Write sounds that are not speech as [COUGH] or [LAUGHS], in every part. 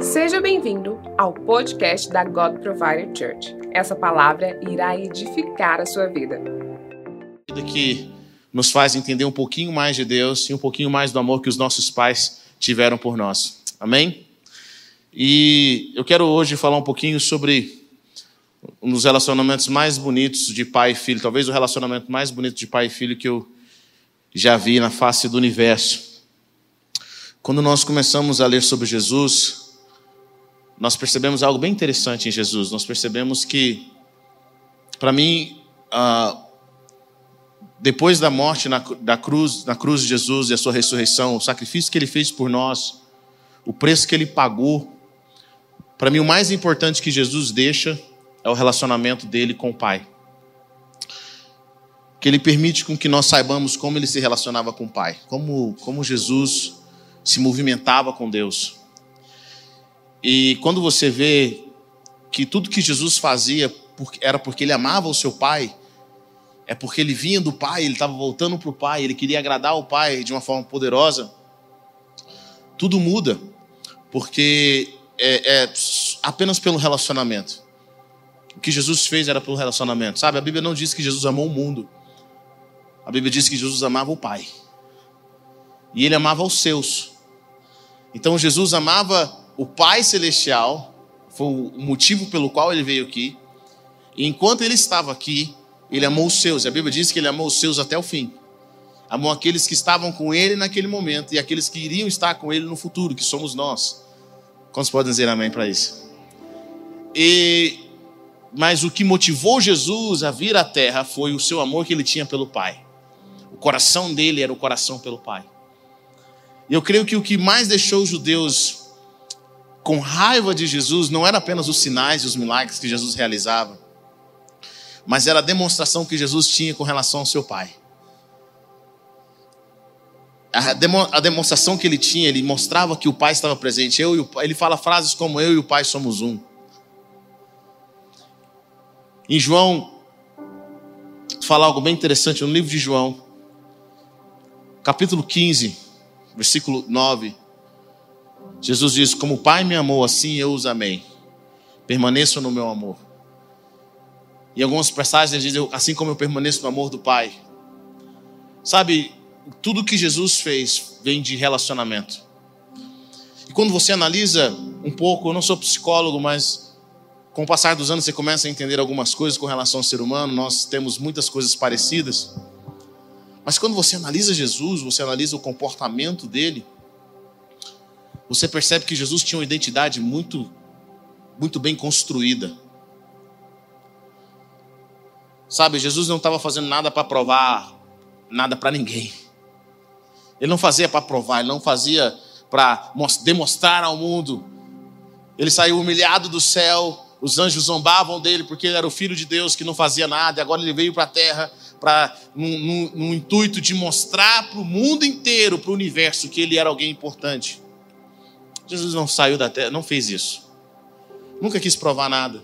Seja bem-vindo ao podcast da God Provider Church. Essa palavra irá edificar a sua vida. Que nos faz entender um pouquinho mais de Deus e um pouquinho mais do amor que os nossos pais tiveram por nós. Amém? E eu quero hoje falar um pouquinho sobre um dos relacionamentos mais bonitos de pai e filho, talvez o relacionamento mais bonito de pai e filho que eu já vi na face do universo. Quando nós começamos a ler sobre Jesus, nós percebemos algo bem interessante em Jesus. Nós percebemos que, para mim, depois da morte na, cruz, na cruz de Jesus e a sua ressurreição, o sacrifício que ele fez por nós, o preço que ele pagou, para mim o mais importante que Jesus deixa é o relacionamento dele com o Pai. Que ele permite com que nós saibamos como ele se relacionava com o Pai, como, como Jesus se movimentava com Deus. E quando você vê que tudo que Jesus fazia era porque ele amava o seu Pai, é porque ele vinha do Pai, ele estava voltando para o Pai, ele queria agradar o Pai de uma forma poderosa, tudo muda, porque é, é apenas pelo relacionamento. O que Jesus fez era pelo relacionamento, sabe? A Bíblia não diz que Jesus amou o mundo, a Bíblia diz que Jesus amava o Pai, e ele amava os seus. Então Jesus amava o Pai Celestial, foi o motivo pelo qual ele veio aqui, e enquanto ele estava aqui, ele amou os seus. A Bíblia diz que ele amou os seus até o fim. Amou aqueles que estavam com ele naquele momento e aqueles que iriam estar com ele no futuro, que somos nós. Quantos podem dizer amém para isso? E mas o que motivou Jesus a vir à terra foi o seu amor que ele tinha pelo Pai. O coração dele era o coração pelo Pai. E eu creio que o que mais deixou os judeus com raiva de Jesus não era apenas os sinais e os milagres que Jesus realizava, mas era a demonstração que Jesus tinha com relação ao seu Pai. A demonstração que ele tinha, ele mostrava que o Pai estava presente. Eu e o ele fala frases como eu e o Pai somos um. Em João, fala algo bem interessante no livro de João, capítulo 15, versículo 9. Jesus diz: Como o Pai me amou, assim eu os amei. Permaneçam no meu amor. Em algumas passagens ele diz: Assim como eu permaneço no amor do Pai. Sabe, tudo que Jesus fez vem de relacionamento. E quando você analisa um pouco, eu não sou psicólogo, mas com o passar dos anos você começa a entender algumas coisas com relação ao ser humano, nós temos muitas coisas parecidas. Mas quando você analisa Jesus, você analisa o comportamento dele, você percebe que Jesus tinha uma identidade muito muito bem construída. Sabe, Jesus não estava fazendo nada para provar nada para ninguém. Ele não fazia para provar, ele não fazia para demonstrar ao mundo. Ele saiu humilhado do céu, os anjos zombavam dele porque ele era o filho de Deus que não fazia nada, e agora ele veio para a terra para no intuito de mostrar para o mundo inteiro, para o universo, que ele era alguém importante. Jesus não saiu da terra, não fez isso. Nunca quis provar nada.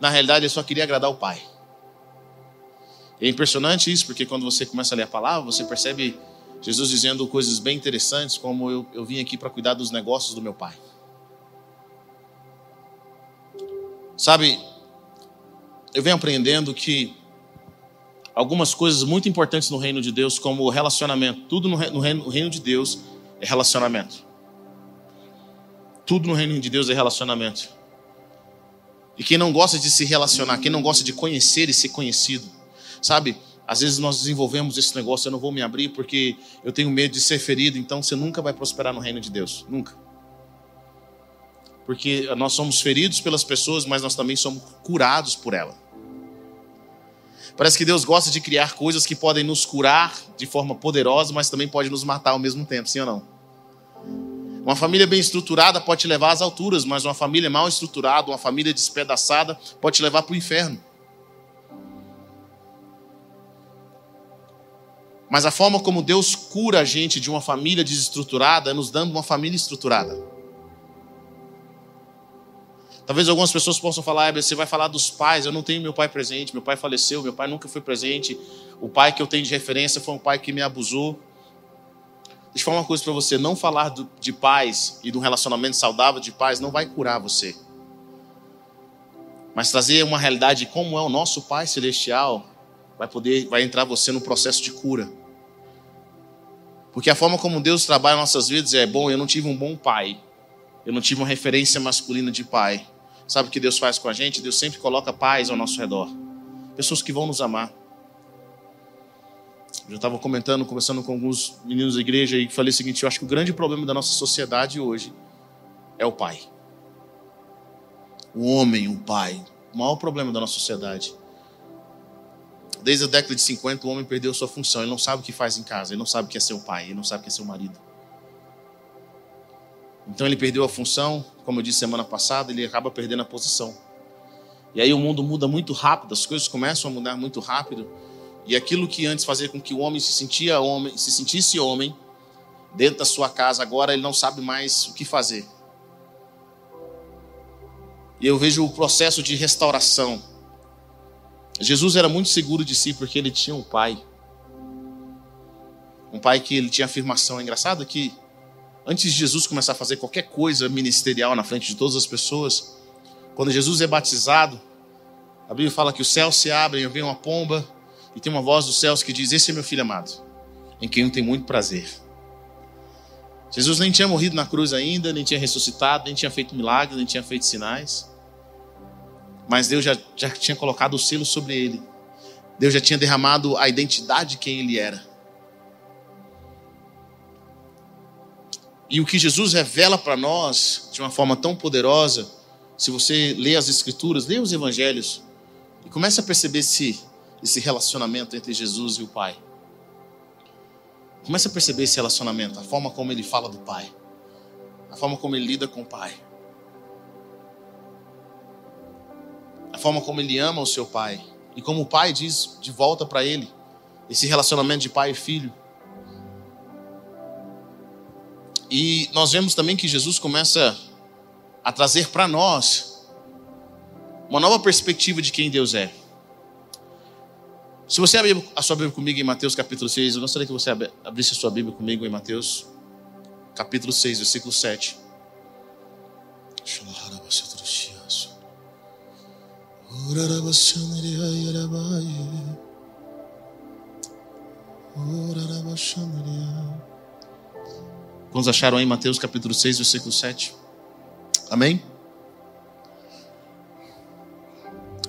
Na realidade, ele só queria agradar o Pai. É impressionante isso, porque quando você começa a ler a palavra, você percebe Jesus dizendo coisas bem interessantes, como eu, eu vim aqui para cuidar dos negócios do meu pai. Sabe, eu venho aprendendo que algumas coisas muito importantes no reino de Deus, como o relacionamento, tudo no reino, no reino de Deus é relacionamento. Tudo no reino de Deus é relacionamento. E quem não gosta de se relacionar, quem não gosta de conhecer e ser conhecido, Sabe, às vezes nós desenvolvemos esse negócio, eu não vou me abrir porque eu tenho medo de ser ferido, então você nunca vai prosperar no reino de Deus, nunca. Porque nós somos feridos pelas pessoas, mas nós também somos curados por ela. Parece que Deus gosta de criar coisas que podem nos curar de forma poderosa, mas também pode nos matar ao mesmo tempo, sim ou não? Uma família bem estruturada pode te levar às alturas, mas uma família mal estruturada, uma família despedaçada, pode te levar para o inferno. Mas a forma como Deus cura a gente de uma família desestruturada é nos dando uma família estruturada. Talvez algumas pessoas possam falar, você vai falar dos pais, eu não tenho meu pai presente, meu pai faleceu, meu pai nunca foi presente, o pai que eu tenho de referência foi um pai que me abusou. Deixa eu falar uma coisa para você: não falar do, de paz e de um relacionamento saudável de paz não vai curar você. Mas trazer uma realidade de como é o nosso Pai Celestial vai poder, vai entrar você no processo de cura. Porque a forma como Deus trabalha nossas vidas é bom. Eu não tive um bom pai, eu não tive uma referência masculina de pai. Sabe o que Deus faz com a gente? Deus sempre coloca paz ao nosso redor, pessoas que vão nos amar. Eu estava comentando, conversando com alguns meninos da igreja e falei o seguinte: eu acho que o grande problema da nossa sociedade hoje é o pai. O homem, o pai. O maior problema da nossa sociedade. Desde a década de 50, o homem perdeu sua função. Ele não sabe o que faz em casa, ele não sabe o que é ser o pai, ele não sabe o que é ser o marido. Então ele perdeu a função, como eu disse semana passada, ele acaba perdendo a posição. E aí o mundo muda muito rápido, as coisas começam a mudar muito rápido. E aquilo que antes fazia com que o homem se sentia homem, se sentisse homem dentro da sua casa, agora ele não sabe mais o que fazer. E eu vejo o processo de restauração. Jesus era muito seguro de si porque ele tinha um pai. Um pai que ele tinha afirmação. É engraçado que antes de Jesus começar a fazer qualquer coisa ministerial na frente de todas as pessoas, quando Jesus é batizado, a Bíblia fala que os céus se abrem, vem uma pomba, e tem uma voz dos céus que diz: Esse é meu filho amado, em quem eu tenho muito prazer. Jesus nem tinha morrido na cruz ainda, nem tinha ressuscitado, nem tinha feito milagres, nem tinha feito sinais. Mas Deus já, já tinha colocado o selo sobre ele. Deus já tinha derramado a identidade de quem ele era. E o que Jesus revela para nós de uma forma tão poderosa, se você lê as Escrituras, lê os Evangelhos, e começa a perceber esse, esse relacionamento entre Jesus e o Pai. Começa a perceber esse relacionamento, a forma como ele fala do Pai, a forma como ele lida com o Pai, a forma como ele ama o seu Pai, e como o Pai diz de volta para ele, esse relacionamento de pai e filho. E nós vemos também que Jesus começa a trazer para nós uma nova perspectiva de quem Deus é. Se você abrir a sua Bíblia comigo em Mateus capítulo 6, eu gostaria que você abrisse a sua Bíblia comigo em Mateus capítulo 6, versículo 7. Quantos acharam aí Mateus capítulo 6, versículo 7? Amém?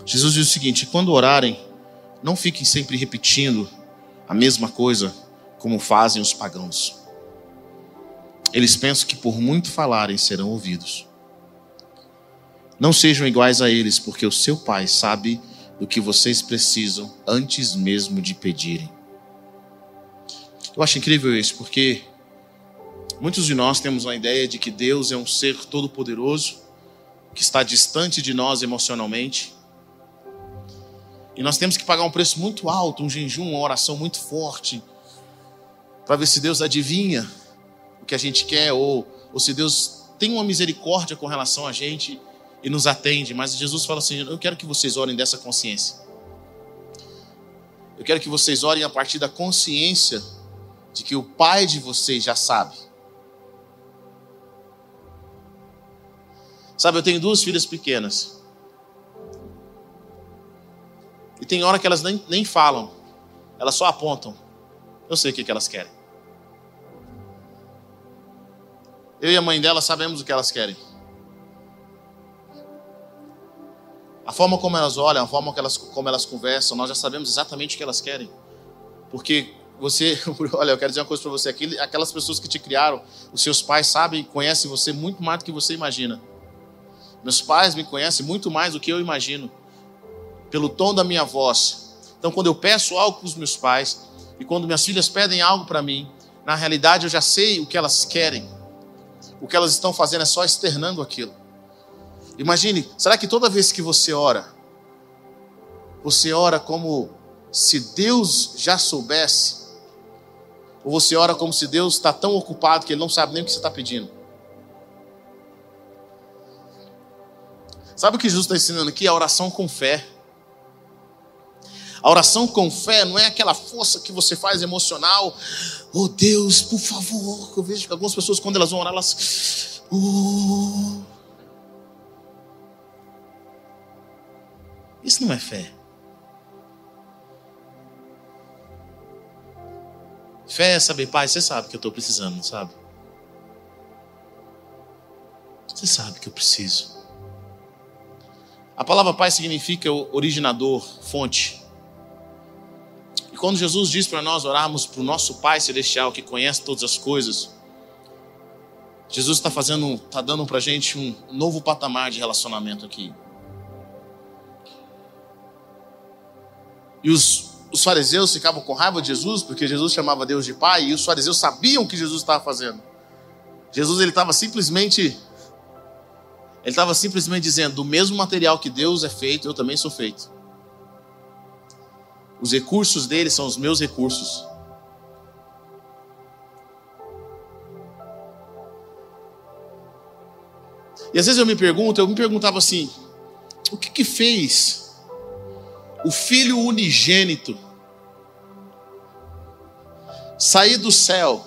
Jesus diz o seguinte: quando orarem, não fiquem sempre repetindo a mesma coisa como fazem os pagãos. Eles pensam que por muito falarem serão ouvidos. Não sejam iguais a eles, porque o seu Pai sabe do que vocês precisam antes mesmo de pedirem. Eu acho incrível isso, porque Muitos de nós temos uma ideia de que Deus é um ser todo-poderoso, que está distante de nós emocionalmente. E nós temos que pagar um preço muito alto, um jejum, uma oração muito forte, para ver se Deus adivinha o que a gente quer, ou, ou se Deus tem uma misericórdia com relação a gente e nos atende. Mas Jesus fala assim: Eu quero que vocês orem dessa consciência. Eu quero que vocês orem a partir da consciência de que o Pai de vocês já sabe. Sabe, eu tenho duas filhas pequenas. Tem hora que elas nem, nem falam, elas só apontam. Eu sei o que, que elas querem. Eu e a mãe dela sabemos o que elas querem. A forma como elas olham, a forma como elas, como elas conversam, nós já sabemos exatamente o que elas querem. Porque você, [LAUGHS] olha, eu quero dizer uma coisa para você: aquelas pessoas que te criaram, os seus pais sabem, conhecem você muito mais do que você imagina. Meus pais me conhecem muito mais do que eu imagino, pelo tom da minha voz. Então, quando eu peço algo para os meus pais, e quando minhas filhas pedem algo para mim, na realidade eu já sei o que elas querem. O que elas estão fazendo é só externando aquilo. Imagine, será que toda vez que você ora, você ora como se Deus já soubesse? Ou você ora como se Deus está tão ocupado que ele não sabe nem o que você está pedindo? Sabe o que Jesus está ensinando aqui? A oração com fé. A oração com fé não é aquela força que você faz emocional. Oh Deus, por favor. Eu vejo que algumas pessoas, quando elas vão orar, elas. Oh. Isso não é fé. Fé é saber, pai, você sabe que eu estou precisando, sabe? Você sabe que eu preciso. A palavra pai significa originador, fonte. E quando Jesus diz para nós orarmos para o nosso Pai Celestial, que conhece todas as coisas, Jesus está fazendo, está dando para a gente um novo patamar de relacionamento aqui. E os, os fariseus ficavam com raiva de Jesus, porque Jesus chamava Deus de Pai, e os fariseus sabiam o que Jesus estava fazendo. Jesus ele estava simplesmente ele estava simplesmente dizendo: do mesmo material que Deus é feito, eu também sou feito. Os recursos dele são os meus recursos. E às vezes eu me pergunto, eu me perguntava assim: o que que fez o filho unigênito sair do céu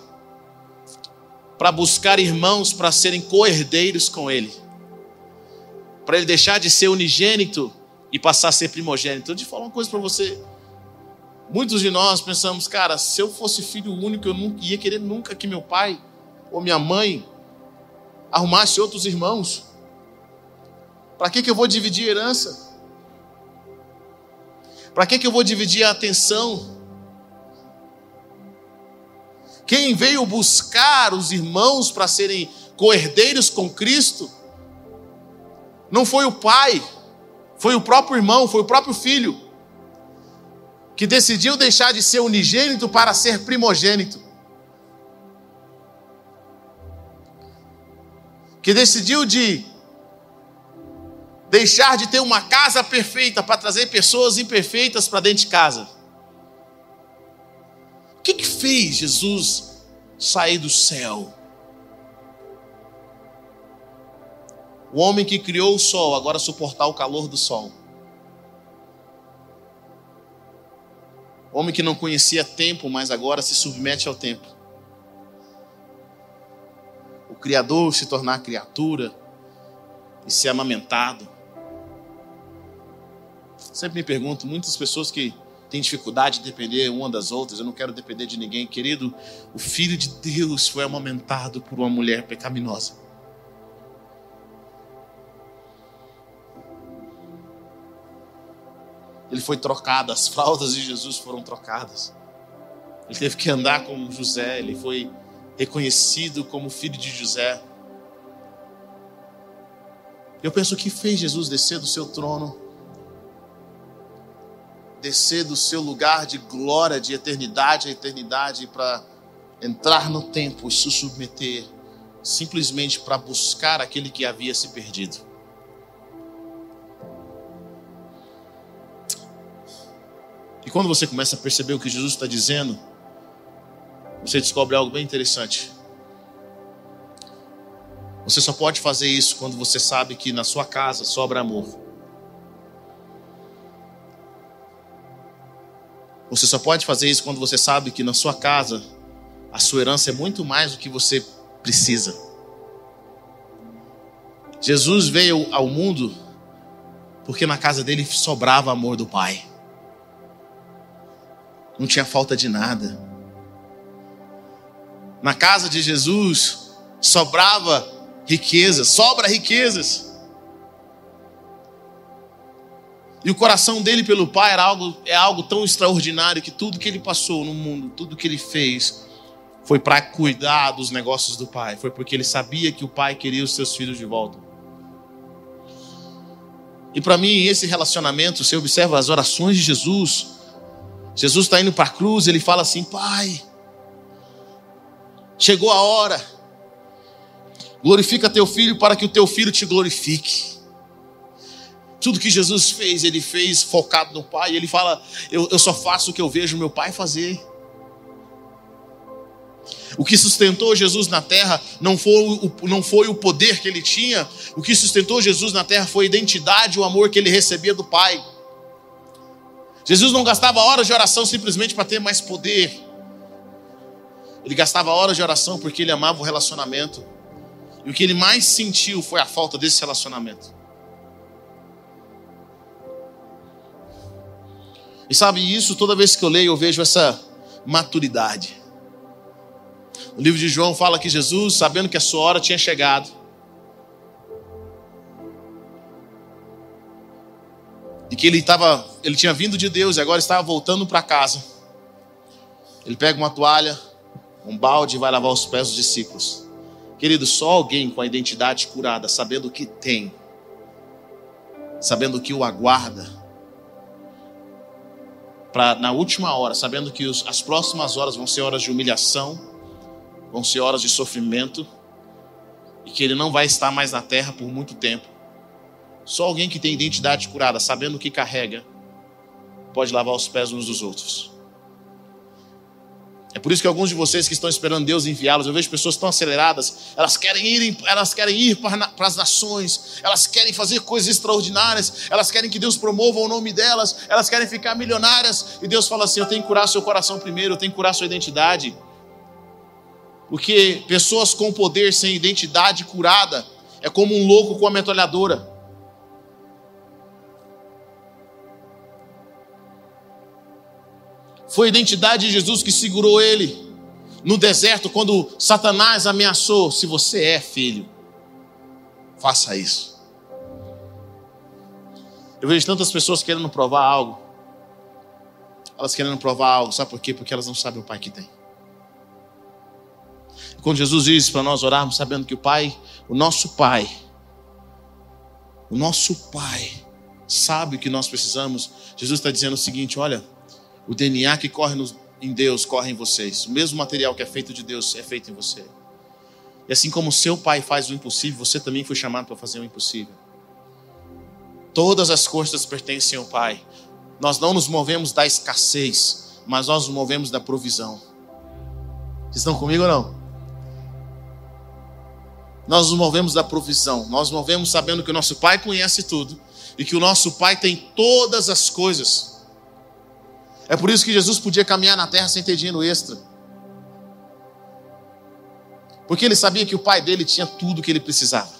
para buscar irmãos para serem co-herdeiros com ele? Para ele deixar de ser unigênito e passar a ser primogênito. Eu te falar uma coisa para você. Muitos de nós pensamos, cara, se eu fosse filho único, eu não ia querer nunca que meu pai ou minha mãe arrumasse outros irmãos. Para que, que eu vou dividir herança? Para que, que eu vou dividir a atenção? Quem veio buscar os irmãos para serem coerdeiros com Cristo não foi o pai, foi o próprio irmão, foi o próprio filho que decidiu deixar de ser unigênito para ser primogênito. Que decidiu de deixar de ter uma casa perfeita para trazer pessoas imperfeitas para dentro de casa. O que, que fez Jesus sair do céu? O homem que criou o sol agora suportar o calor do sol. Homem que não conhecia tempo, mas agora se submete ao tempo. O Criador se tornar criatura e ser amamentado. Sempre me pergunto, muitas pessoas que têm dificuldade de depender uma das outras, eu não quero depender de ninguém. Querido, o Filho de Deus foi amamentado por uma mulher pecaminosa. Ele foi trocado, as fraldas de Jesus foram trocadas. Ele teve que andar como José, ele foi reconhecido como filho de José. Eu penso que fez Jesus descer do seu trono, descer do seu lugar de glória, de eternidade a eternidade, para entrar no tempo e se submeter, simplesmente para buscar aquele que havia se perdido. E quando você começa a perceber o que Jesus está dizendo, você descobre algo bem interessante. Você só pode fazer isso quando você sabe que na sua casa sobra amor. Você só pode fazer isso quando você sabe que na sua casa a sua herança é muito mais do que você precisa. Jesus veio ao mundo porque na casa dele sobrava amor do Pai não tinha falta de nada. Na casa de Jesus sobrava riqueza, sobra riquezas. E o coração dele pelo Pai era algo, é algo tão extraordinário que tudo que ele passou no mundo, tudo que ele fez, foi para cuidar dos negócios do Pai. Foi porque ele sabia que o Pai queria os seus filhos de volta. E para mim, esse relacionamento, você observa as orações de Jesus, Jesus está indo para a cruz, ele fala assim: Pai, chegou a hora, glorifica teu filho para que o teu filho te glorifique. Tudo que Jesus fez, ele fez focado no Pai. Ele fala: eu, eu só faço o que eu vejo meu Pai fazer. O que sustentou Jesus na terra não foi, o, não foi o poder que ele tinha, o que sustentou Jesus na terra foi a identidade, o amor que ele recebia do Pai. Jesus não gastava horas de oração simplesmente para ter mais poder. Ele gastava horas de oração porque ele amava o relacionamento. E o que ele mais sentiu foi a falta desse relacionamento. E sabe isso, toda vez que eu leio, eu vejo essa maturidade. O livro de João fala que Jesus, sabendo que a sua hora tinha chegado, e que ele estava, ele tinha vindo de Deus e agora estava voltando para casa. Ele pega uma toalha, um balde e vai lavar os pés dos discípulos. Querido, só alguém com a identidade curada, sabendo o que tem, sabendo o que o aguarda, para na última hora, sabendo que os, as próximas horas vão ser horas de humilhação, vão ser horas de sofrimento, e que ele não vai estar mais na terra por muito tempo. Só alguém que tem identidade curada, sabendo o que carrega, pode lavar os pés uns dos outros. É por isso que alguns de vocês que estão esperando Deus enviá-los, eu vejo pessoas tão aceleradas, elas querem ir, elas querem ir para, para as nações, elas querem fazer coisas extraordinárias, elas querem que Deus promova o nome delas, elas querem ficar milionárias, e Deus fala assim: Eu tenho que curar seu coração primeiro, eu tenho que curar sua identidade. Porque pessoas com poder sem identidade curada é como um louco com a metralhadora. Foi a identidade de Jesus que segurou ele no deserto quando Satanás ameaçou: se você é filho, faça isso. Eu vejo tantas pessoas querendo provar algo. Elas querendo provar algo, sabe por quê? Porque elas não sabem o pai que tem. Quando Jesus diz para nós orarmos, sabendo que o Pai, o nosso Pai, o nosso Pai, sabe o que nós precisamos, Jesus está dizendo o seguinte: olha, o DNA que corre em Deus corre em vocês. O mesmo material que é feito de Deus é feito em você. E assim como seu pai faz o impossível, você também foi chamado para fazer o impossível. Todas as coisas pertencem ao Pai. Nós não nos movemos da escassez, mas nós nos movemos da provisão. Vocês estão comigo ou não? Nós nos movemos da provisão. Nós nos movemos sabendo que o nosso Pai conhece tudo e que o nosso Pai tem todas as coisas. É por isso que Jesus podia caminhar na terra sem ter dinheiro extra. Porque ele sabia que o pai dele tinha tudo que ele precisava.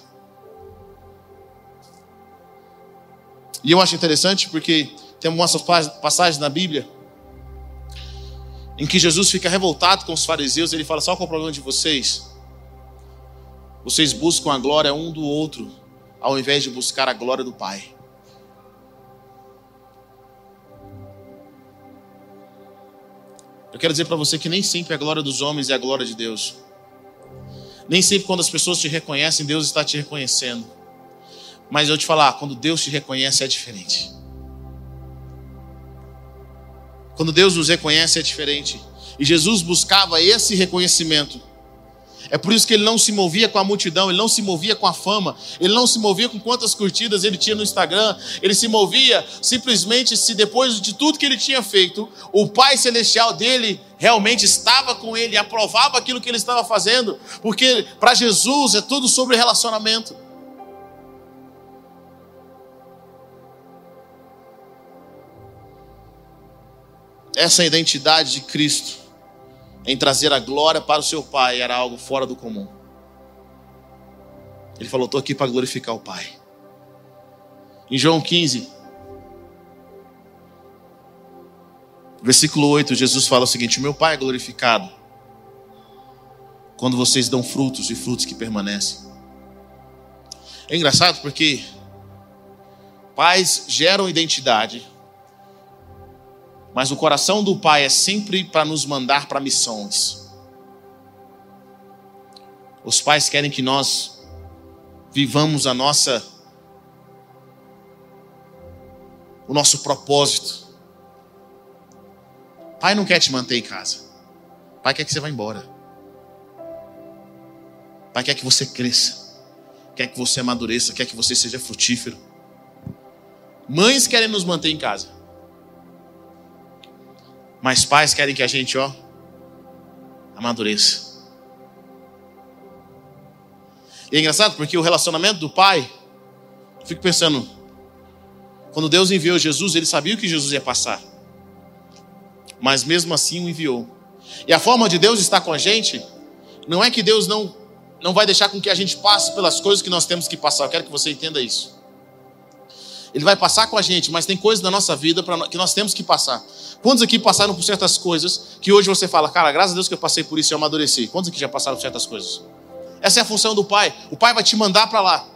E eu acho interessante porque tem algumas passagens na Bíblia em que Jesus fica revoltado com os fariseus. Ele fala: Sabe qual é o problema de vocês? Vocês buscam a glória um do outro, ao invés de buscar a glória do Pai. Eu quero dizer para você que nem sempre a glória dos homens é a glória de Deus. Nem sempre quando as pessoas te reconhecem, Deus está te reconhecendo. Mas eu te falar, quando Deus te reconhece é diferente. Quando Deus nos reconhece é diferente. E Jesus buscava esse reconhecimento é por isso que ele não se movia com a multidão, ele não se movia com a fama, ele não se movia com quantas curtidas ele tinha no Instagram, ele se movia simplesmente se depois de tudo que ele tinha feito, o Pai Celestial dele realmente estava com ele, aprovava aquilo que ele estava fazendo, porque para Jesus é tudo sobre relacionamento. Essa é identidade de Cristo em trazer a glória para o seu Pai era algo fora do comum. Ele falou: Estou aqui para glorificar o Pai. Em João 15, versículo 8, Jesus fala o seguinte: meu Pai é glorificado quando vocês dão frutos e frutos que permanecem. É engraçado porque pais geram identidade, mas o coração do Pai é sempre para nos mandar para missões. Os pais querem que nós vivamos a nossa o nosso propósito. Pai não quer te manter em casa. Pai quer que você vá embora. Pai quer que você cresça. Quer que você amadureça, quer que você seja frutífero. Mães querem nos manter em casa. Mas pais querem que a gente, ó, amadureça. E é engraçado porque o relacionamento do pai, eu fico pensando, quando Deus enviou Jesus, ele sabia o que Jesus ia passar. mas mesmo assim o enviou. E a forma de Deus estar com a gente não é que Deus não não vai deixar com que a gente passe pelas coisas que nós temos que passar. Eu quero que você entenda isso. Ele vai passar com a gente, mas tem coisas da nossa vida que nós temos que passar. Quantos aqui passaram por certas coisas que hoje você fala, cara, graças a Deus que eu passei por isso e amadureci? Quantos aqui já passaram por certas coisas? Essa é a função do Pai. O Pai vai te mandar para lá.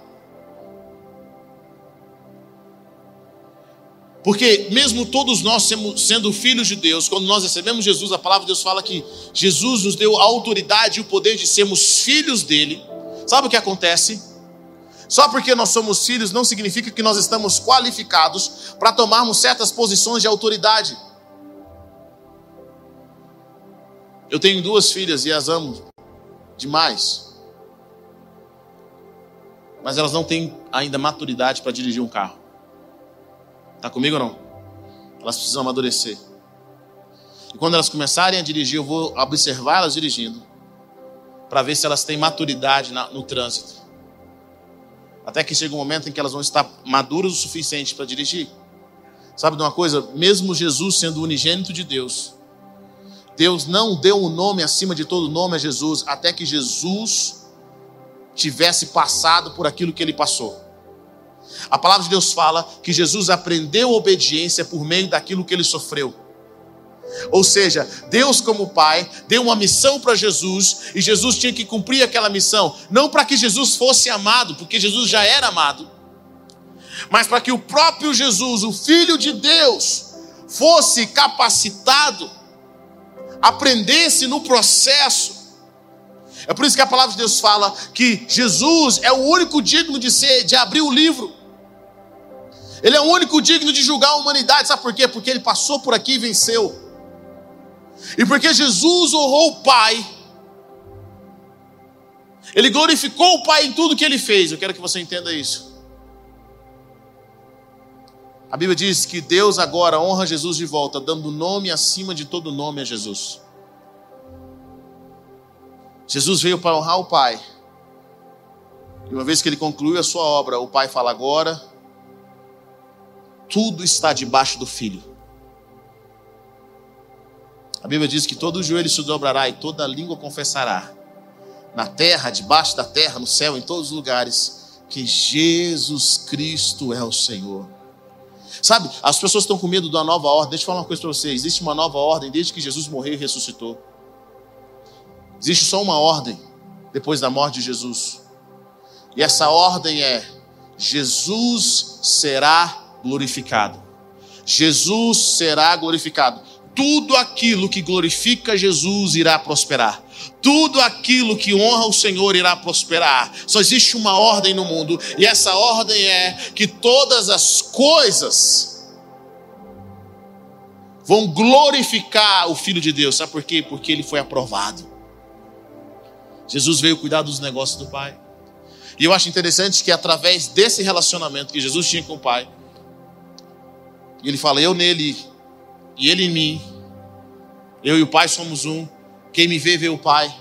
Porque mesmo todos nós sendo filhos de Deus, quando nós recebemos Jesus, a palavra de Deus fala que Jesus nos deu a autoridade e o poder de sermos filhos dele. Sabe o que acontece? Só porque nós somos filhos não significa que nós estamos qualificados para tomarmos certas posições de autoridade. Eu tenho duas filhas e as amo demais. Mas elas não têm ainda maturidade para dirigir um carro. Está comigo ou não? Elas precisam amadurecer. E quando elas começarem a dirigir, eu vou observar elas dirigindo, para ver se elas têm maturidade no trânsito. Até que chega um momento em que elas vão estar maduras o suficiente para dirigir. Sabe de uma coisa? Mesmo Jesus sendo unigênito de Deus, Deus não deu o um nome acima de todo nome a Jesus, até que Jesus tivesse passado por aquilo que ele passou. A palavra de Deus fala que Jesus aprendeu obediência por meio daquilo que ele sofreu. Ou seja, Deus, como Pai, deu uma missão para Jesus e Jesus tinha que cumprir aquela missão, não para que Jesus fosse amado, porque Jesus já era amado, mas para que o próprio Jesus, o Filho de Deus, fosse capacitado, aprendesse no processo é por isso que a palavra de Deus fala que Jesus é o único digno de ser, de abrir o livro. Ele é o único digno de julgar a humanidade. Sabe por quê? Porque ele passou por aqui e venceu. E porque Jesus honrou o Pai, ele glorificou o Pai em tudo que ele fez. Eu quero que você entenda isso. A Bíblia diz que Deus agora honra Jesus de volta, dando nome acima de todo nome a Jesus. Jesus veio para honrar o Pai. E uma vez que ele concluiu a sua obra, o Pai fala: agora tudo está debaixo do Filho. A Bíblia diz que todo joelho se dobrará e toda língua confessará, na terra, debaixo da terra, no céu, em todos os lugares, que Jesus Cristo é o Senhor. Sabe, as pessoas estão com medo da nova ordem. Deixa eu falar uma coisa para vocês: existe uma nova ordem desde que Jesus morreu e ressuscitou. Existe só uma ordem depois da morte de Jesus. E essa ordem é: Jesus será glorificado. Jesus será glorificado. Tudo aquilo que glorifica Jesus irá prosperar. Tudo aquilo que honra o Senhor irá prosperar. Só existe uma ordem no mundo, e essa ordem é que todas as coisas vão glorificar o Filho de Deus. Sabe por quê? Porque ele foi aprovado. Jesus veio cuidar dos negócios do Pai. E eu acho interessante que através desse relacionamento que Jesus tinha com o Pai, ele fala: Eu nele e ele em mim, eu e o Pai somos um. Quem me vê, vê o Pai.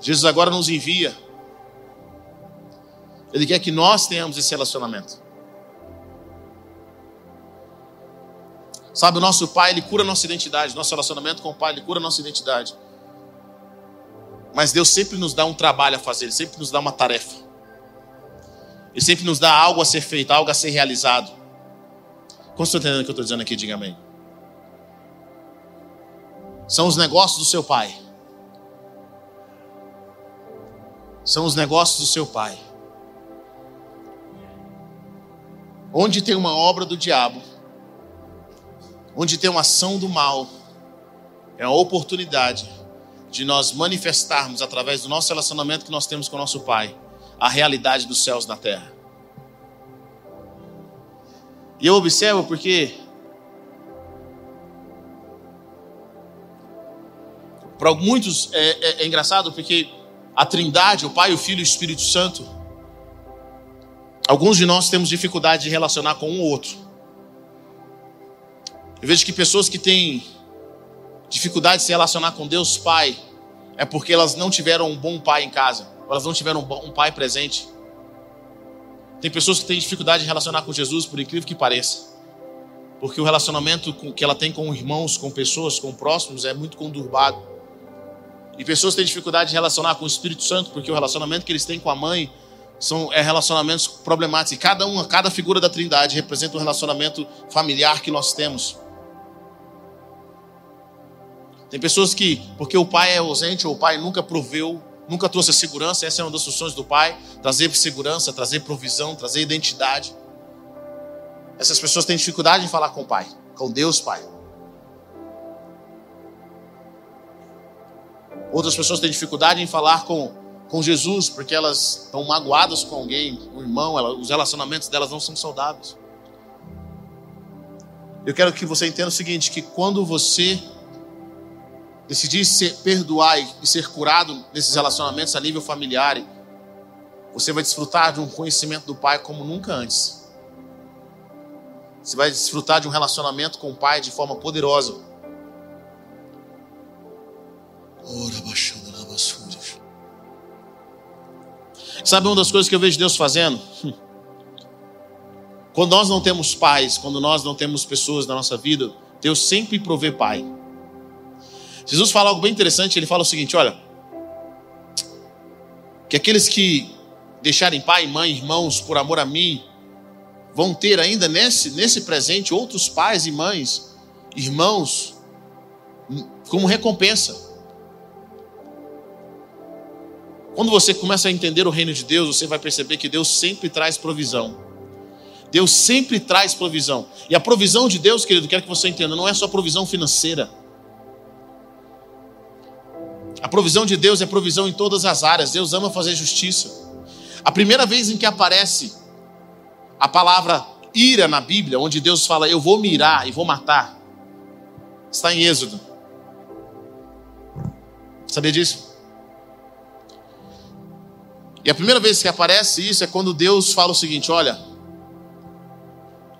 Jesus agora nos envia. Ele quer que nós tenhamos esse relacionamento. Sabe, o nosso Pai, Ele cura a nossa identidade. Nosso relacionamento com o Pai, Ele cura a nossa identidade. Mas Deus sempre nos dá um trabalho a fazer, Ele sempre nos dá uma tarefa. Ele sempre nos dá algo a ser feito, algo a ser realizado. Como estão entendendo o que eu estou dizendo aqui? Diga amém. São os negócios do seu pai. São os negócios do seu pai. Onde tem uma obra do diabo, onde tem uma ação do mal, é uma oportunidade de nós manifestarmos, através do nosso relacionamento que nós temos com o nosso Pai, a realidade dos céus na terra. E eu observo porque para muitos é, é, é, engraçado porque a Trindade, o Pai, o Filho e o Espírito Santo, alguns de nós temos dificuldade de relacionar com um ou outro. Eu vejo que pessoas que têm dificuldade de se relacionar com Deus Pai é porque elas não tiveram um bom pai em casa, elas não tiveram um, um pai presente. Tem pessoas que têm dificuldade de relacionar com Jesus, por incrível que pareça, porque o relacionamento que ela tem com irmãos, com pessoas, com próximos é muito conturbado. E pessoas têm dificuldade de relacionar com o Espírito Santo, porque o relacionamento que eles têm com a mãe são é, relacionamentos problemáticos. E cada uma, cada figura da Trindade representa um relacionamento familiar que nós temos. Tem pessoas que, porque o pai é ausente, ou o pai nunca proveu, nunca trouxe segurança, essa é uma das funções do pai: trazer segurança, trazer provisão, trazer identidade. Essas pessoas têm dificuldade em falar com o Pai, com Deus Pai. Outras pessoas têm dificuldade em falar com, com Jesus, porque elas estão magoadas com alguém, um irmão, ela, os relacionamentos delas não são saudáveis. Eu quero que você entenda o seguinte: que quando você decidir ser, perdoar e ser curado nesses relacionamentos a nível familiar, você vai desfrutar de um conhecimento do Pai como nunca antes. Você vai desfrutar de um relacionamento com o Pai de forma poderosa. Sabe uma das coisas que eu vejo Deus fazendo? Quando nós não temos pais, quando nós não temos pessoas na nossa vida, Deus sempre provê pai. Jesus fala algo bem interessante, ele fala o seguinte: olha, que aqueles que deixarem pai, mãe, irmãos por amor a mim, vão ter ainda nesse, nesse presente outros pais e mães, irmãos, como recompensa. Quando você começa a entender o reino de Deus, você vai perceber que Deus sempre traz provisão. Deus sempre traz provisão. E a provisão de Deus, querido, quero que você entenda, não é só provisão financeira. A provisão de Deus é provisão em todas as áreas. Deus ama fazer justiça. A primeira vez em que aparece a palavra ira na Bíblia, onde Deus fala, eu vou mirar e vou matar, está em Êxodo. Sabia disso? E a primeira vez que aparece isso é quando Deus fala o seguinte: olha,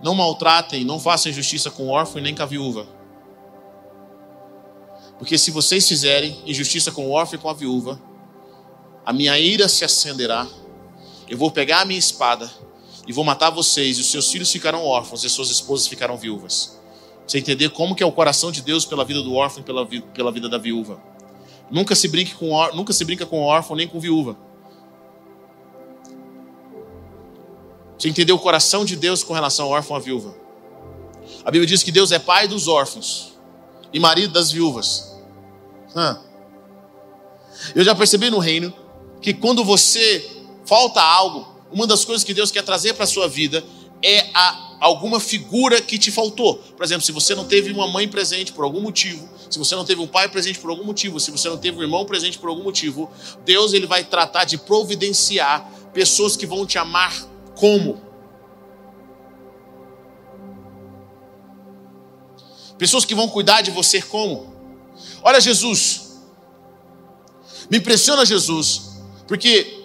não maltratem, não façam injustiça com o órfão e nem com a viúva. Porque se vocês fizerem injustiça com o órfão e com a viúva, a minha ira se acenderá, eu vou pegar a minha espada e vou matar vocês, e os seus filhos ficarão órfãos, e suas esposas ficarão viúvas. Você entender como que é o coração de Deus pela vida do órfão e pela, pela vida da viúva. Nunca se, brinque com, nunca se brinca com órfão nem com viúva. Você entender o coração de Deus com relação ao órfão e à viúva. A Bíblia diz que Deus é pai dos órfãos e marido das viúvas. Eu já percebi no reino que quando você falta algo, uma das coisas que Deus quer trazer para a sua vida é a, alguma figura que te faltou. Por exemplo, se você não teve uma mãe presente por algum motivo, se você não teve um pai presente por algum motivo, se você não teve um irmão presente por algum motivo, Deus ele vai tratar de providenciar pessoas que vão te amar como? Pessoas que vão cuidar de você como? Olha Jesus. Me impressiona Jesus, porque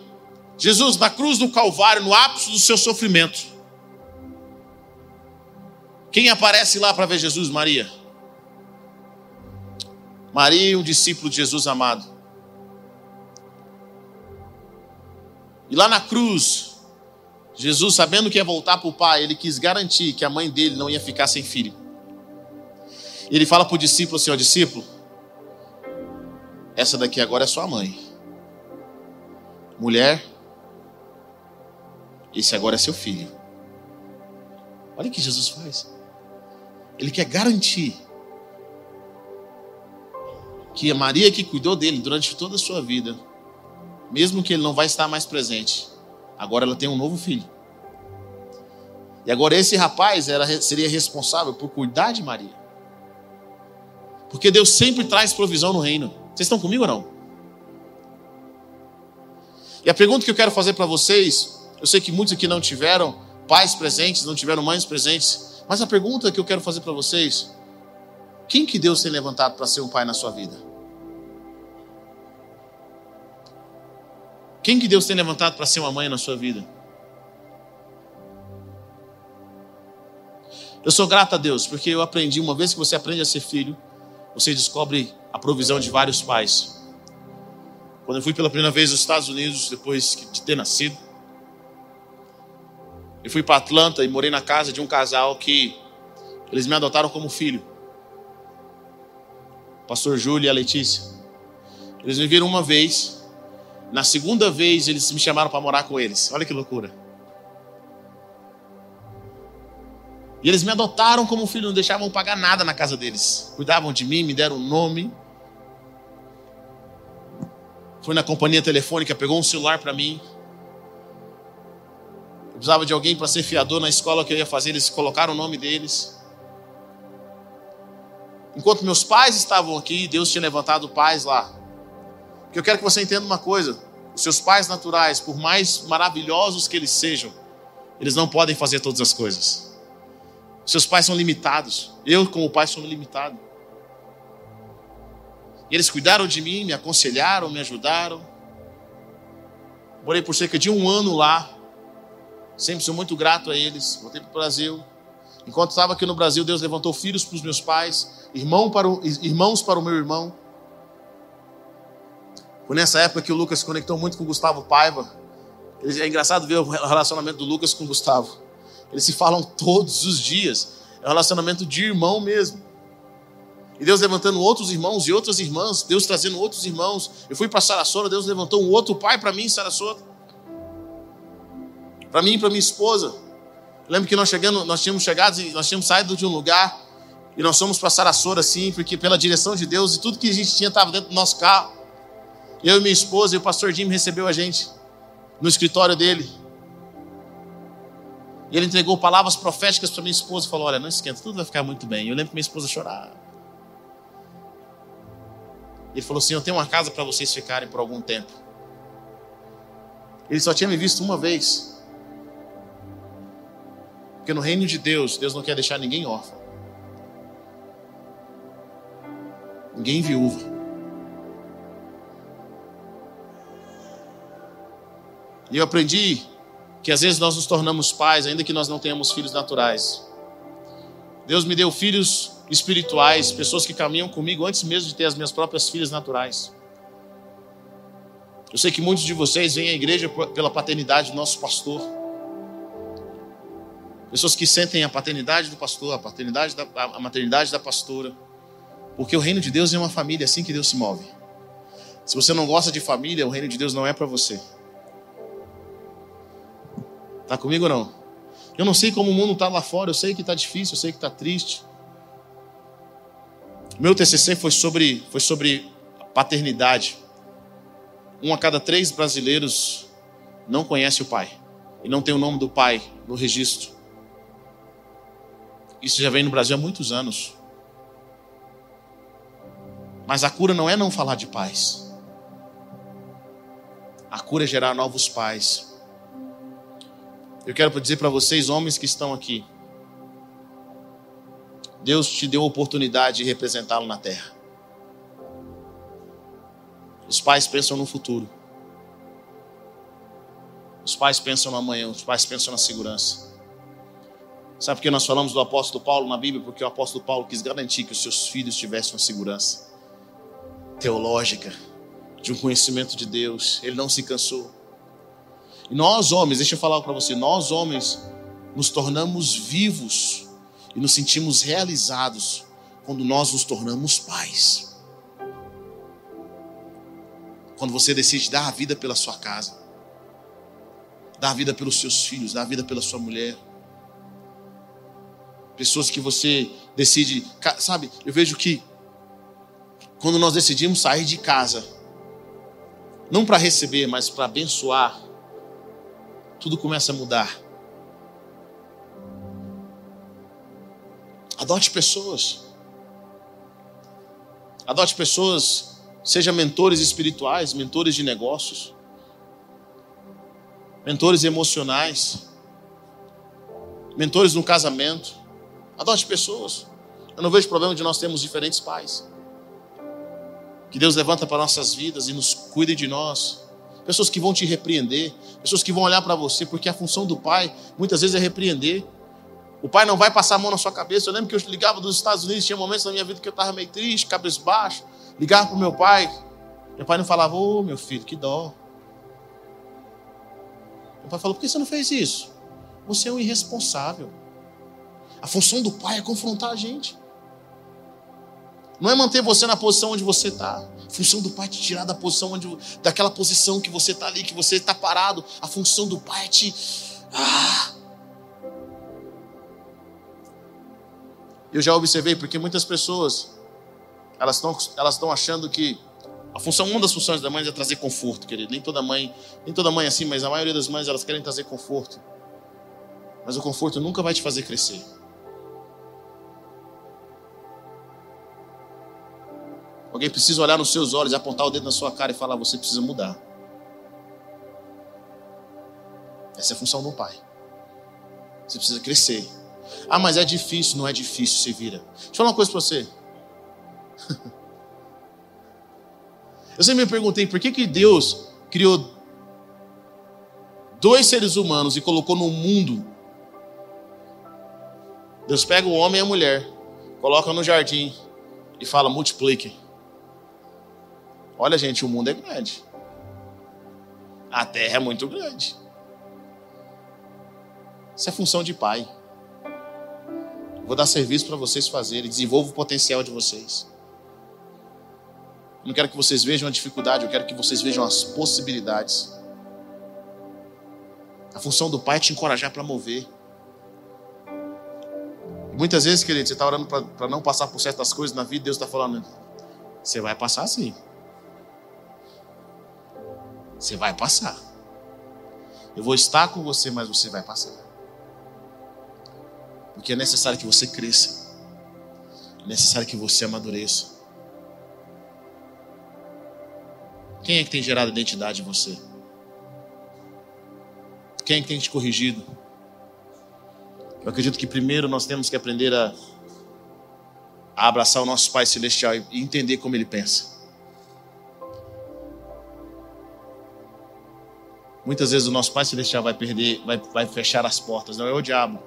Jesus, na cruz do Calvário, no ápice do seu sofrimento. Quem aparece lá para ver Jesus? Maria. Maria, um discípulo de Jesus amado. E lá na cruz, Jesus, sabendo que ia voltar para o Pai, ele quis garantir que a mãe dele não ia ficar sem filho. E ele fala para o discípulo assim: ó, discípulo, essa daqui agora é sua mãe. Mulher, esse agora é seu filho. Olha o que Jesus faz. Ele quer garantir que a Maria que cuidou dele durante toda a sua vida, mesmo que ele não vai estar mais presente, agora ela tem um novo filho. E agora esse rapaz era, seria responsável por cuidar de Maria. Porque Deus sempre traz provisão no reino. Vocês estão comigo ou não? E a pergunta que eu quero fazer para vocês eu sei que muitos aqui não tiveram pais presentes, não tiveram mães presentes, mas a pergunta que eu quero fazer para vocês: quem que Deus tem levantado para ser um pai na sua vida? Quem que Deus tem levantado para ser uma mãe na sua vida? Eu sou grato a Deus, porque eu aprendi, uma vez que você aprende a ser filho, você descobre a provisão de vários pais. Quando eu fui pela primeira vez aos Estados Unidos, depois de ter nascido, eu fui para Atlanta e morei na casa de um casal que Eles me adotaram como filho. Pastor Júlio e a Letícia. Eles me viram uma vez. Na segunda vez, eles me chamaram para morar com eles. Olha que loucura. E eles me adotaram como filho, não deixavam pagar nada na casa deles. Cuidavam de mim, me deram um nome. Foi na companhia telefônica, pegou um celular para mim. Eu precisava de alguém para ser fiador na escola que eu ia fazer, eles colocaram o nome deles. Enquanto meus pais estavam aqui, Deus tinha levantado pais lá. Porque eu quero que você entenda uma coisa: os seus pais naturais, por mais maravilhosos que eles sejam, eles não podem fazer todas as coisas. Seus pais são limitados. Eu, como pai, sou limitado. E eles cuidaram de mim, me aconselharam, me ajudaram. Morei por cerca de um ano lá. Sempre sou muito grato a eles. Voltei para o Brasil. Enquanto estava aqui no Brasil, Deus levantou filhos para os meus pais, irmão para o, irmãos para o meu irmão. Foi nessa época que o Lucas se conectou muito com o Gustavo Paiva. É engraçado ver o relacionamento do Lucas com o Gustavo. Eles se falam todos os dias. É um relacionamento de irmão mesmo. E Deus levantando outros irmãos e outras irmãs, Deus trazendo outros irmãos. Eu fui para Sarasota, Deus levantou um outro pai para mim em Sarasota. Para mim e para minha esposa. Eu lembro que nós chegando, nós tínhamos chegado, nós tínhamos saído de um lugar e nós fomos para Sarasota assim, porque pela direção de Deus e tudo que a gente tinha estava dentro do nosso carro. Eu e minha esposa e o pastor Jim recebeu a gente no escritório dele. E ele entregou palavras proféticas para minha esposa e falou: Olha, não esquenta, tudo vai ficar muito bem. Eu lembro que minha esposa chorava. Ele falou assim: Eu tenho uma casa para vocês ficarem por algum tempo. Ele só tinha me visto uma vez. Porque no reino de Deus, Deus não quer deixar ninguém órfão. Ninguém viúva. E eu aprendi que às vezes nós nos tornamos pais, ainda que nós não tenhamos filhos naturais. Deus me deu filhos espirituais, pessoas que caminham comigo antes mesmo de ter as minhas próprias filhas naturais. Eu sei que muitos de vocês vêm à igreja pela paternidade do nosso pastor. Pessoas que sentem a paternidade do pastor, a paternidade da, a maternidade da pastora. Porque o reino de Deus é uma família, é assim que Deus se move. Se você não gosta de família, o reino de Deus não é para você. Está comigo ou não? Eu não sei como o mundo está lá fora, eu sei que está difícil, eu sei que está triste. Meu TCC foi sobre, foi sobre paternidade. Um a cada três brasileiros não conhece o pai e não tem o nome do pai no registro. Isso já vem no Brasil há muitos anos. Mas a cura não é não falar de pais. A cura é gerar novos pais. Eu quero dizer para vocês, homens que estão aqui, Deus te deu a oportunidade de representá-lo na terra. Os pais pensam no futuro. Os pais pensam no amanhã, os pais pensam na segurança. Sabe por que nós falamos do apóstolo Paulo na Bíblia? Porque o apóstolo Paulo quis garantir que os seus filhos tivessem uma segurança teológica, de um conhecimento de Deus. Ele não se cansou. Nós, homens, deixa eu falar para você, nós, homens, nos tornamos vivos e nos sentimos realizados quando nós nos tornamos pais. Quando você decide dar a vida pela sua casa, dar a vida pelos seus filhos, dar a vida pela sua mulher. Pessoas que você decide, sabe, eu vejo que quando nós decidimos sair de casa, não para receber, mas para abençoar, tudo começa a mudar. Adote pessoas. Adote pessoas, seja mentores espirituais, mentores de negócios, mentores emocionais, mentores no casamento. Adote pessoas. Eu não vejo problema de nós termos diferentes pais. Que Deus levanta para nossas vidas e nos cuide de nós pessoas que vão te repreender, pessoas que vão olhar para você, porque a função do pai muitas vezes é repreender. O pai não vai passar a mão na sua cabeça. Eu lembro que eu ligava dos Estados Unidos, tinha momentos na minha vida que eu estava meio triste, cabisbaixo. Ligava para o meu pai. Meu pai não falava, ô oh, meu filho, que dó. Meu pai falou, por que você não fez isso? Você é um irresponsável. A função do pai é confrontar a gente. Não é manter você na posição onde você está. Função do pai é te tirar da posição onde, daquela posição que você está ali, que você está parado. A função do pai é te. Ah. Eu já observei porque muitas pessoas elas estão elas estão achando que a função uma das funções da mãe é trazer conforto, querido. Nem toda mãe, nem toda mãe é assim, mas a maioria das mães elas querem trazer conforto. Mas o conforto nunca vai te fazer crescer. Alguém precisa olhar nos seus olhos, apontar o dedo na sua cara e falar: você precisa mudar. Essa é a função do pai. Você precisa crescer. Ah, mas é difícil, não é difícil, você vira. Deixa eu falar uma coisa para você. [LAUGHS] Eu sempre me perguntei por que, que Deus criou dois seres humanos e colocou no mundo. Deus pega o homem e a mulher, coloca no jardim e fala: multipliquem. Olha, gente, o mundo é grande. A terra é muito grande. Isso é função de pai. Vou dar serviço para vocês fazerem, desenvolvo o potencial de vocês. Eu não quero que vocês vejam a dificuldade, eu quero que vocês vejam as possibilidades. A função do pai é te encorajar para mover. Muitas vezes, querido, você está orando para não passar por certas coisas na vida, Deus está falando, você vai passar sim. Você vai passar. Eu vou estar com você, mas você vai passar. Porque é necessário que você cresça. É necessário que você amadureça. Quem é que tem gerado identidade em você? Quem é que tem te corrigido? Eu acredito que primeiro nós temos que aprender a, a abraçar o nosso Pai Celestial e entender como Ele pensa. Muitas vezes o nosso Pai Celestial vai perder, vai, vai fechar as portas, não é o diabo.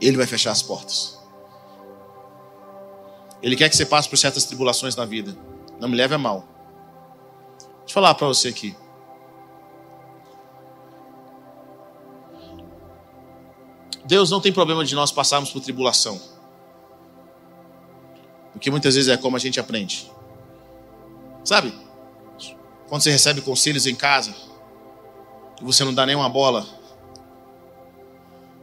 Ele vai fechar as portas. Ele quer que você passe por certas tribulações na vida. Não me leve a mal. Deixa eu falar para você aqui. Deus não tem problema de nós passarmos por tribulação. Porque muitas vezes é como a gente aprende. Sabe? Quando você recebe conselhos em casa, e você não dá nenhuma bola.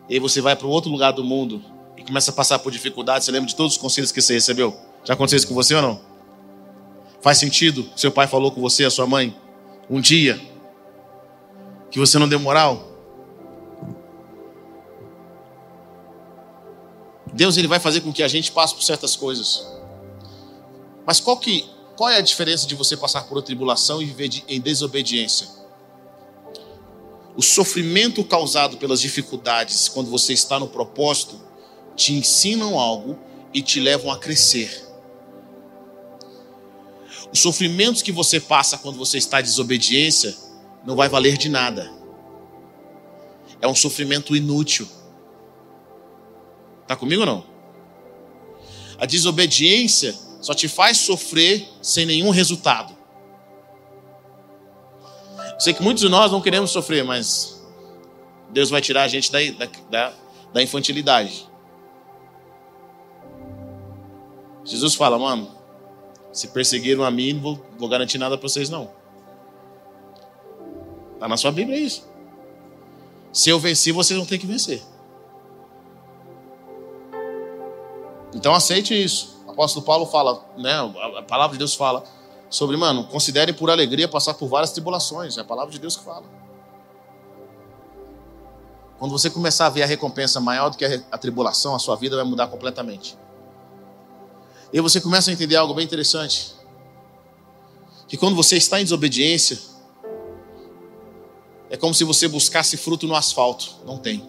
E aí você vai para outro lugar do mundo e começa a passar por dificuldades. Você lembra de todos os conselhos que você recebeu? Já aconteceu isso com você ou não? Faz sentido? Seu pai falou com você, a sua mãe, um dia que você não deu moral? Deus ele vai fazer com que a gente passe por certas coisas. Mas qual que qual é a diferença de você passar por uma tribulação e viver de, em desobediência? O sofrimento causado pelas dificuldades, quando você está no propósito, te ensinam algo e te levam a crescer. Os sofrimentos que você passa quando você está em desobediência não vai valer de nada. É um sofrimento inútil. Está comigo ou não? A desobediência só te faz sofrer sem nenhum resultado. Sei que muitos de nós não queremos sofrer, mas Deus vai tirar a gente da, da, da infantilidade. Jesus fala, mano, se perseguiram a mim, não vou, vou garantir nada para vocês, não. Está na sua Bíblia isso. Se eu venci, vocês vão ter que vencer. Então aceite isso. O apóstolo Paulo fala, né? A palavra de Deus fala sobre, mano, considere por alegria passar por várias tribulações. É a palavra de Deus que fala. Quando você começar a ver a recompensa maior do que a tribulação, a sua vida vai mudar completamente. E você começa a entender algo bem interessante. Que quando você está em desobediência, é como se você buscasse fruto no asfalto. Não tem.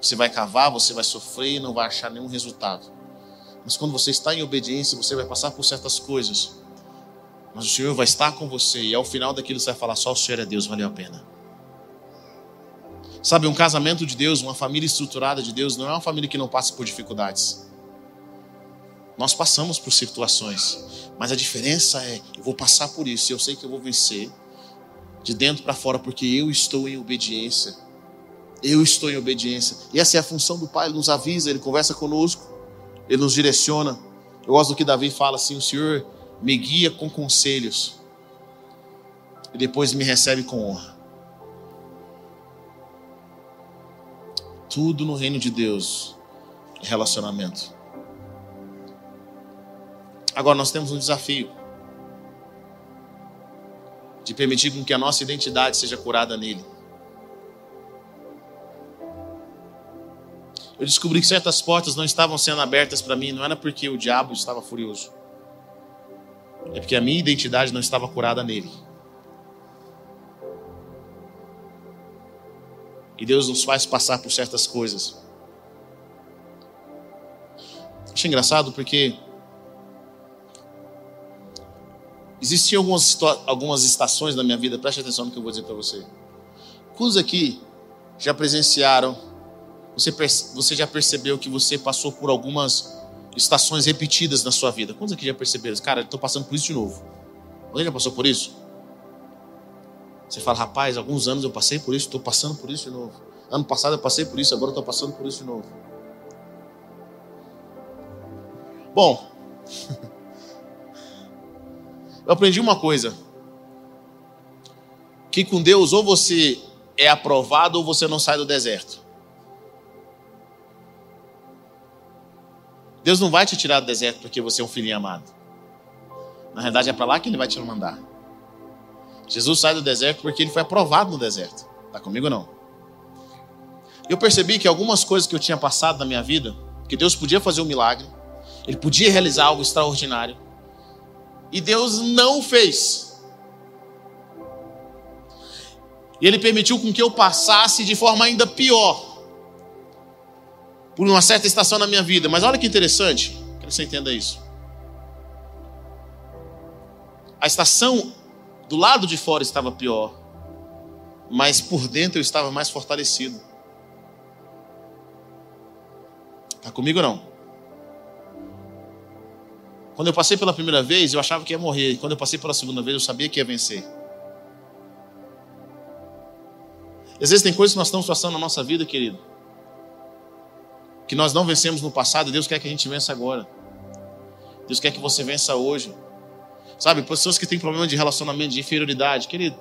Você vai cavar, você vai sofrer e não vai achar nenhum resultado. Mas quando você está em obediência, você vai passar por certas coisas. Mas o Senhor vai estar com você e ao final daquilo você vai falar: só o Senhor é Deus, valeu a pena. Sabe, um casamento de Deus, uma família estruturada de Deus, não é uma família que não passa por dificuldades. Nós passamos por situações, mas a diferença é: eu vou passar por isso eu sei que eu vou vencer de dentro para fora porque eu estou em obediência. Eu estou em obediência. E essa é a função do Pai, ele nos avisa, ele conversa conosco, ele nos direciona. Eu gosto do que Davi fala assim: o Senhor me guia com conselhos e depois me recebe com honra. Tudo no reino de Deus é relacionamento. Agora nós temos um desafio de permitir que a nossa identidade seja curada nele. Eu descobri que certas portas não estavam sendo abertas para mim, não era porque o diabo estava furioso. É porque a minha identidade não estava curada nele. E Deus nos faz passar por certas coisas. Acho engraçado porque existiam algumas, algumas estações na minha vida, preste atenção no que eu vou dizer para você. Quantos aqui já presenciaram, você, você já percebeu que você passou por algumas estações repetidas na sua vida? Quantos aqui já perceberam? Cara, estou passando por isso de novo. Alguém já passou por isso? Você fala, rapaz, alguns anos eu passei por isso, estou passando por isso de novo. Ano passado eu passei por isso, agora estou passando por isso de novo. Bom, [LAUGHS] eu aprendi uma coisa: que com Deus ou você é aprovado ou você não sai do deserto. Deus não vai te tirar do deserto porque você é um filhinho amado. Na verdade é para lá que Ele vai te mandar. Jesus sai do deserto porque ele foi aprovado no deserto. Está comigo ou não? Eu percebi que algumas coisas que eu tinha passado na minha vida, que Deus podia fazer um milagre, Ele podia realizar algo extraordinário, e Deus não fez. E Ele permitiu com que eu passasse de forma ainda pior, por uma certa estação na minha vida. Mas olha que interessante, quero que você entenda isso. A estação do lado de fora estava pior, mas por dentro eu estava mais fortalecido. Está comigo não? Quando eu passei pela primeira vez, eu achava que ia morrer. Quando eu passei pela segunda vez, eu sabia que ia vencer. às vezes tem coisas que nós estamos passando na nossa vida, querido, que nós não vencemos no passado, Deus quer que a gente vença agora. Deus quer que você vença hoje. Sabe, pessoas que têm problema de relacionamento, de inferioridade. Querido,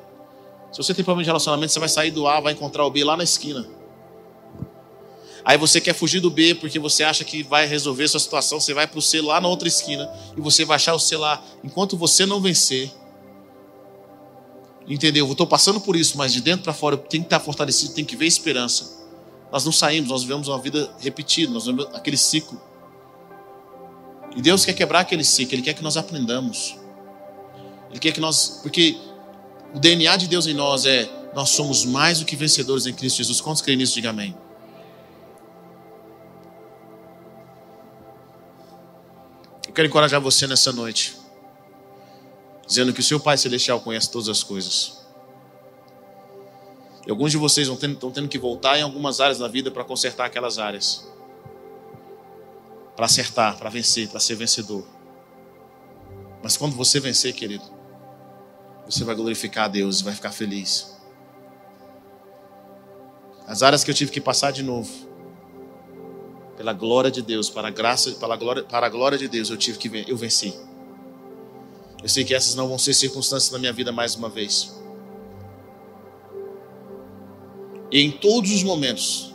se você tem problema de relacionamento, você vai sair do A, vai encontrar o B lá na esquina. Aí você quer fugir do B porque você acha que vai resolver sua situação, você vai para o C lá na outra esquina e você vai achar o C lá. Enquanto você não vencer, entendeu? Eu estou passando por isso, mas de dentro para fora tenho que estar fortalecido, tem que ver esperança. Nós não saímos, nós vivemos uma vida repetida, nós vivemos aquele ciclo. E Deus quer quebrar aquele ciclo, Ele quer que nós aprendamos. Ele quer que nós. Porque o DNA de Deus em nós é: nós somos mais do que vencedores em Cristo Jesus. Quantos creem nisso? Diga amém. Eu quero encorajar você nessa noite, dizendo que o seu Pai Celestial conhece todas as coisas. E alguns de vocês estão tendo, que voltar em algumas áreas da vida para consertar aquelas áreas, para acertar, para vencer, para ser vencedor. Mas quando você vencer, querido, você vai glorificar a Deus e vai ficar feliz. As áreas que eu tive que passar de novo, pela glória de Deus, para a graça, pela glória, para a glória de Deus, eu tive que eu venci. Eu sei que essas não vão ser circunstâncias na minha vida mais uma vez. E em todos os momentos,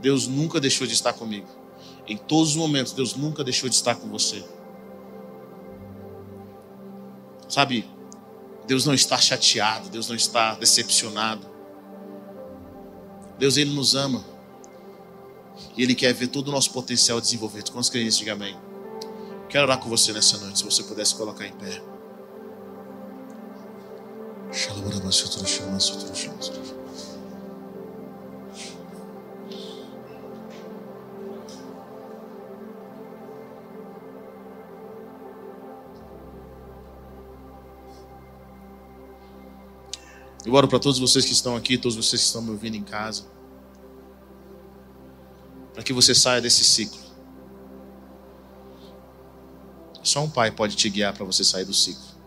Deus nunca deixou de estar comigo. Em todos os momentos, Deus nunca deixou de estar com você. Sabe, Deus não está chateado, Deus não está decepcionado. Deus, Ele nos ama. E Ele quer ver todo o nosso potencial desenvolvido. Quantos creem nisso? Diga amém. Quero orar com você nessa noite, se você pudesse colocar em pé. Shalom, Eu oro para todos vocês que estão aqui, todos vocês que estão me ouvindo em casa. Para que você saia desse ciclo. Só um pai pode te guiar para você sair do ciclo.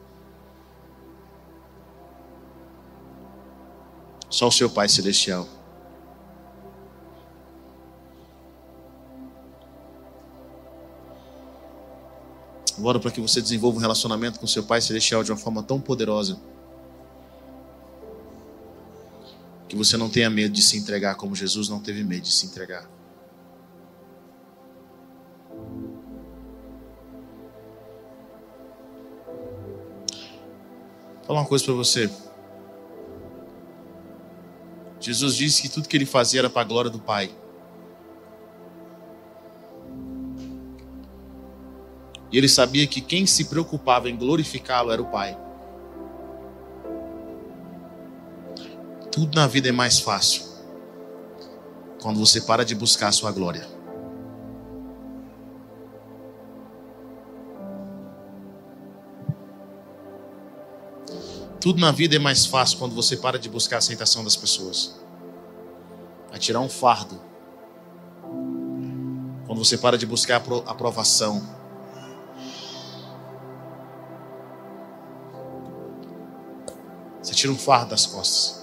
Só o seu Pai Celestial. Eu oro para que você desenvolva um relacionamento com seu Pai Celestial de uma forma tão poderosa. Que você não tenha medo de se entregar como Jesus não teve medo de se entregar. Vou falar uma coisa para você. Jesus disse que tudo que ele fazia era para a glória do Pai. E ele sabia que quem se preocupava em glorificá-lo era o Pai. Tudo na vida é mais fácil quando você para de buscar a sua glória. Tudo na vida é mais fácil quando você para de buscar a aceitação das pessoas. Vai tirar um fardo. Quando você para de buscar a aprovação. Você tira um fardo das costas.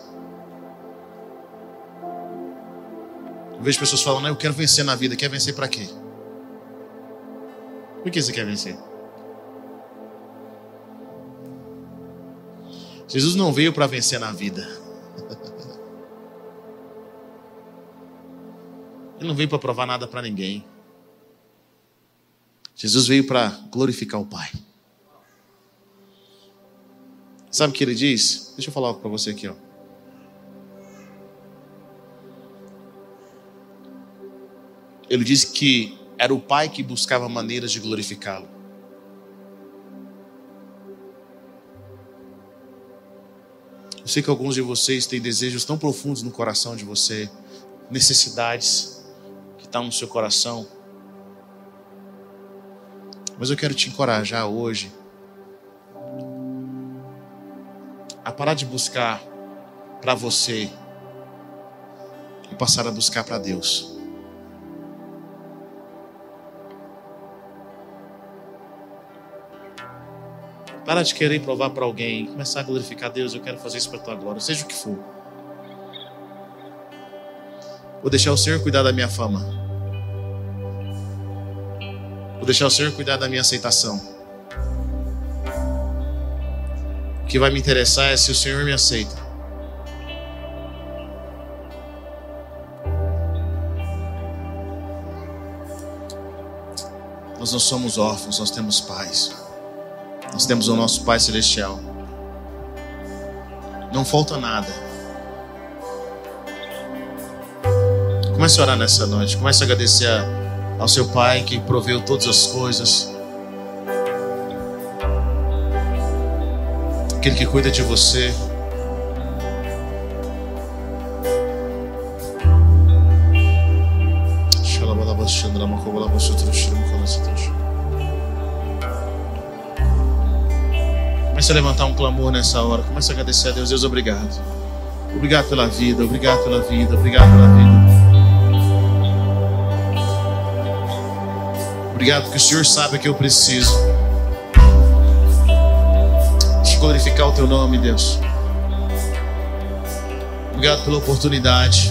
Eu vejo pessoas falando, eu quero vencer na vida. Quer vencer para quê? Por que você quer vencer? Jesus não veio para vencer na vida. [LAUGHS] Ele não veio para provar nada para ninguém. Jesus veio para glorificar o Pai. Sabe o que ele diz? Deixa eu falar para você aqui, ó. Ele disse que era o Pai que buscava maneiras de glorificá-lo. Eu sei que alguns de vocês têm desejos tão profundos no coração de você, necessidades que estão no seu coração. Mas eu quero te encorajar hoje a parar de buscar para você e passar a buscar para Deus. Para de querer provar para alguém, começar a glorificar Deus, eu quero fazer isso para tua glória, seja o que for. Vou deixar o Senhor cuidar da minha fama. Vou deixar o Senhor cuidar da minha aceitação. O que vai me interessar é se o Senhor me aceita. Nós não somos órfãos, nós temos pais. Nós temos o nosso Pai Celestial. Não falta nada. Comece a orar nessa noite. Comece a agradecer ao seu Pai que proveu todas as coisas. Aquele que cuida de você. Shalom, Comece a levantar um clamor nessa hora. Comece a agradecer a Deus. Deus, obrigado. Obrigado pela vida, obrigado pela vida, obrigado pela vida. Obrigado porque o Senhor sabe que eu preciso. De glorificar o teu nome, Deus. Obrigado pela oportunidade.